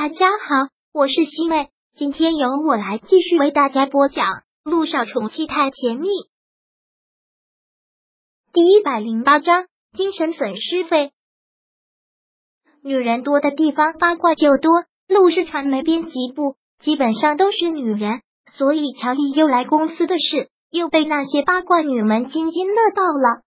大家好，我是西妹，今天由我来继续为大家播讲《路上宠妻太甜蜜》第一百零八章精神损失费。女人多的地方八卦就多，陆氏传媒编辑部基本上都是女人，所以乔丽又来公司的事又被那些八卦女们津津乐道了。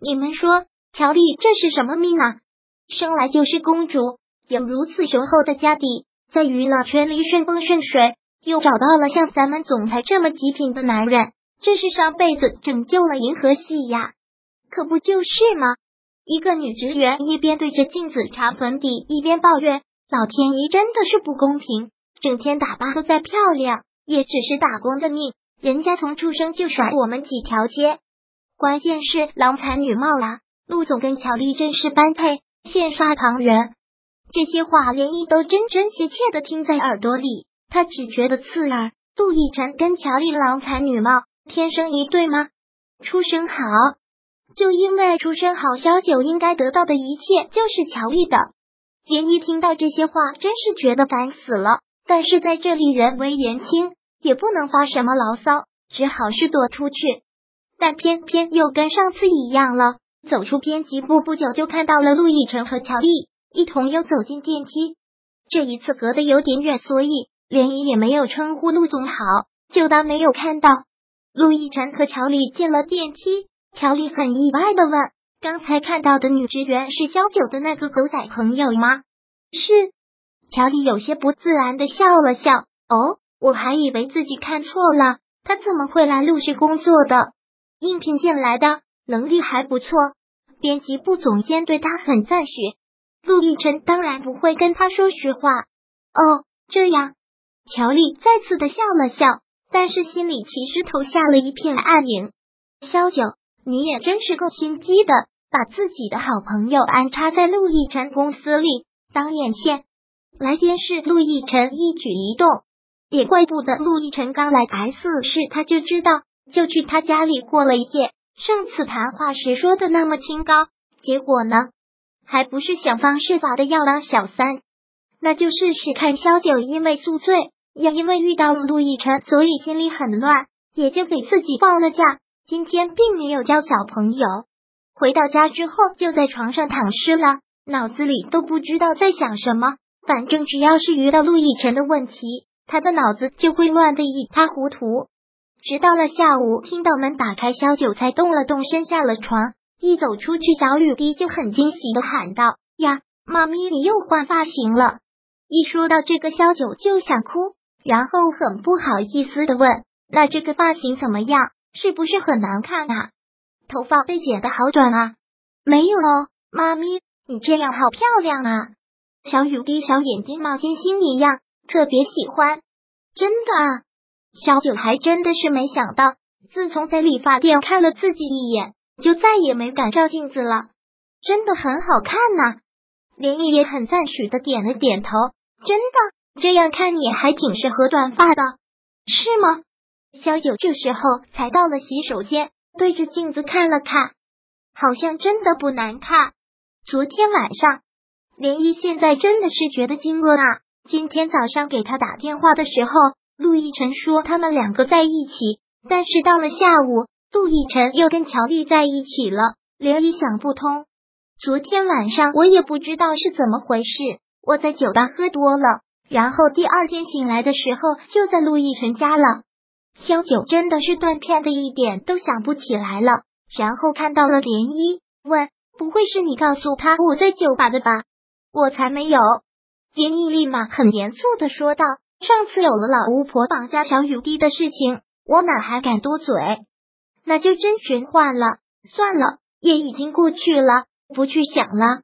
你们说，乔丽这是什么命啊？生来就是公主。有如此雄厚的家底，在娱乐圈里顺风顺水，又找到了像咱们总裁这么极品的男人，这是上辈子拯救了银河系呀！可不就是吗？一个女职员一边对着镜子擦粉底，一边抱怨：“老天爷真的是不公平，整天打扮的再漂亮，也只是打工的命，人家从出生就甩我们几条街。关键是郎才女貌啊！陆总跟乔丽真是般配，羡煞旁人。”这些话，连毅都真真切切的听在耳朵里，他只觉得刺耳。陆亦辰跟乔丽郎才女貌，天生一对吗？出身好，就因为出身好，萧九应该得到的一切就是乔丽的。连毅听到这些话，真是觉得烦死了。但是在这里人微言轻，也不能发什么牢骚，只好是躲出去。但偏偏又跟上次一样了，走出编辑部不久，就看到了陆亦辰和乔丽。一同又走进电梯，这一次隔得有点远，所以连姨也没有称呼陆总好，就当没有看到。陆亦辰和乔丽进了电梯，乔丽很意外的问：“刚才看到的女职员是萧九的那个狗仔朋友吗？”是。乔丽有些不自然的笑了笑：“哦，我还以为自己看错了，他怎么会来陆氏工作的？应聘进来的，能力还不错，编辑部总监对他很赞许。”陆亦辰当然不会跟他说实话。哦，这样，乔丽再次的笑了笑，但是心里其实投下了一片暗影。萧九，你也真是够心机的，把自己的好朋友安插在陆亦辰公司里当眼线，来监视陆亦辰一举一动。也怪不得陆亦辰刚来 S 市，他就知道，就去他家里过了一夜。上次谈话时说的那么清高，结果呢？还不是想方设法的要当小三，那就试试看。萧九因为宿醉，也因为遇到了陆亦辰，所以心里很乱，也就给自己放了假。今天并没有交小朋友，回到家之后就在床上躺尸了，脑子里都不知道在想什么。反正只要是遇到陆亦辰的问题，他的脑子就会乱的一塌糊涂。直到了下午，听到门打开，萧九才动了动身，下了床。一走出去，小雨滴就很惊喜的喊道：“呀，妈咪，你又换发型了！”一说到这个，萧九就想哭，然后很不好意思的问：“那这个发型怎么样？是不是很难看啊？头发被剪的好短啊？”“没有哦，妈咪，你这样好漂亮啊！”小雨滴小眼睛冒金星一样，特别喜欢。真的啊，小九还真的是没想到，自从在理发店看了自己一眼。就再也没敢照镜子了，真的很好看呐！连毅也很赞许的点了点头，真的，这样看你还挺适合短发的，是吗？萧九这时候才到了洗手间，对着镜子看了看，好像真的不难看。昨天晚上，连毅现在真的是觉得惊愕啊！今天早上给他打电话的时候，陆亦辰说他们两个在一起，但是到了下午。陆亦辰又跟乔丽在一起了，连依想不通。昨天晚上我也不知道是怎么回事，我在酒吧喝多了，然后第二天醒来的时候就在陆亦辰家了。萧九真的是断片的一点都想不起来了，然后看到了涟漪，问：“不会是你告诉他我在酒吧的吧？”我才没有。涟漪立马很严肃的说道：“上次有了老巫婆绑架小雨滴的事情，我哪还敢多嘴？”那就真玄幻了，算了，也已经过去了，不去想了。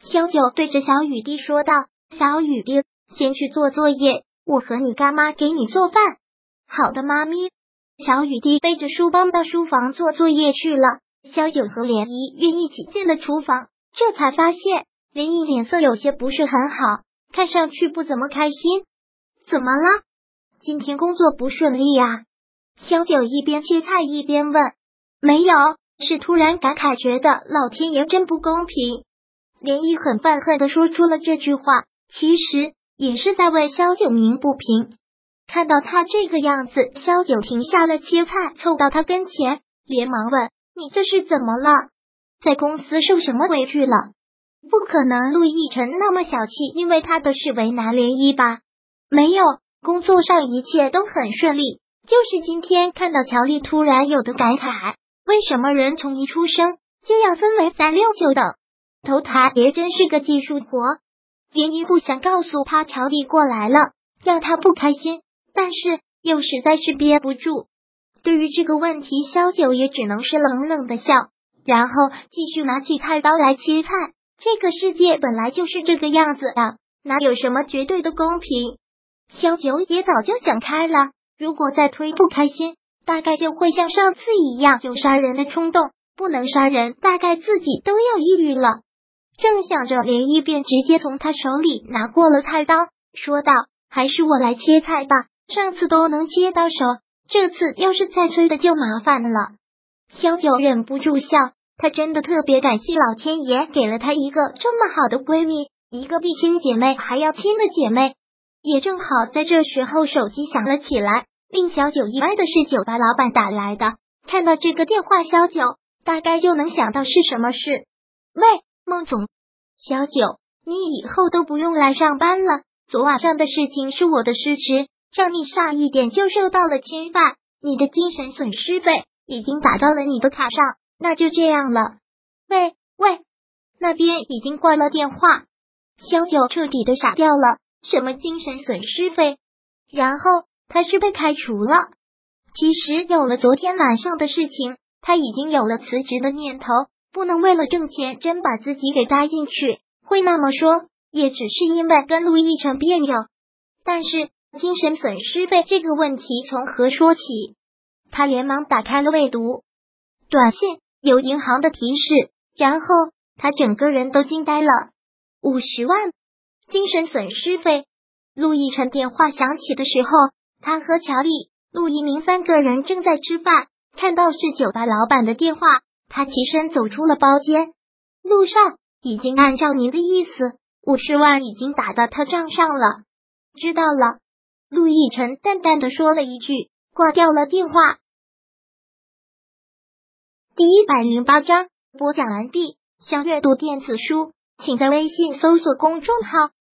萧九对着小雨滴说道：“小雨滴，先去做作业，我和你干妈给你做饭。”好的，妈咪。小雨滴背着书包到书房做作业去了。萧九和涟漪愿一起进了厨房，这才发现涟漪脸色有些不是很好，看上去不怎么开心。怎么了？今天工作不顺利呀？萧九一边切菜一边问：“没有，是突然感慨，觉得老天爷真不公平。”连毅很愤恨的说出了这句话。其实也是在为萧九鸣不平。看到他这个样子，萧九停下了切菜，凑到他跟前，连忙问：“你这是怎么了？在公司受什么委屈了？”不可能，陆亦辰那么小气，因为他的事为难涟漪吧？没有，工作上一切都很顺利，就是今天看到乔丽突然有的感慨：为什么人从一出生就要分为三六九等？投胎也真是个技术活。林一不想告诉他乔丽过来了，让他不开心，但是又实在是憋不住。对于这个问题，萧九也只能是冷冷的笑，然后继续拿起菜刀来切菜。这个世界本来就是这个样子的，哪有什么绝对的公平？萧九也早就想开了，如果再推不开心，大概就会像上次一样有杀人的冲动，不能杀人，大概自己都要抑郁了。正想着，连一便直接从他手里拿过了菜刀，说道：“还是我来切菜吧，上次都能切到手，这次要是再催的就麻烦了。”萧九忍不住笑。她真的特别感谢老天爷给了她一个这么好的闺蜜，一个比亲姐妹还要亲的姐妹。也正好在这时候，手机响了起来。令小九意外的是，酒吧老板打来的。看到这个电话，小九大概就能想到是什么事。喂，孟总，小九，你以后都不用来上班了。昨晚上的事情是我的失职，让你差一点就受到了侵犯，你的精神损失费已经打到了你的卡上。那就这样了。喂喂，那边已经挂了电话，小九彻底的傻掉了。什么精神损失费？然后他是被开除了。其实有了昨天晚上的事情，他已经有了辞职的念头。不能为了挣钱真把自己给搭进去。会那么说，也只是因为跟陆亦辰别扭。但是精神损失费这个问题从何说起？他连忙打开了未读短信。有银行的提示，然后他整个人都惊呆了。五十万精神损失费。陆亦辰电话响起的时候，他和乔丽、陆一鸣三个人正在吃饭。看到是酒吧老板的电话，他起身走出了包间。陆少已经按照您的意思，五十万已经打到他账上了。知道了，陆亦辰淡淡的说了一句，挂掉了电话。第一百零八章播讲完毕。想阅读电子书，请在微信搜索公众号“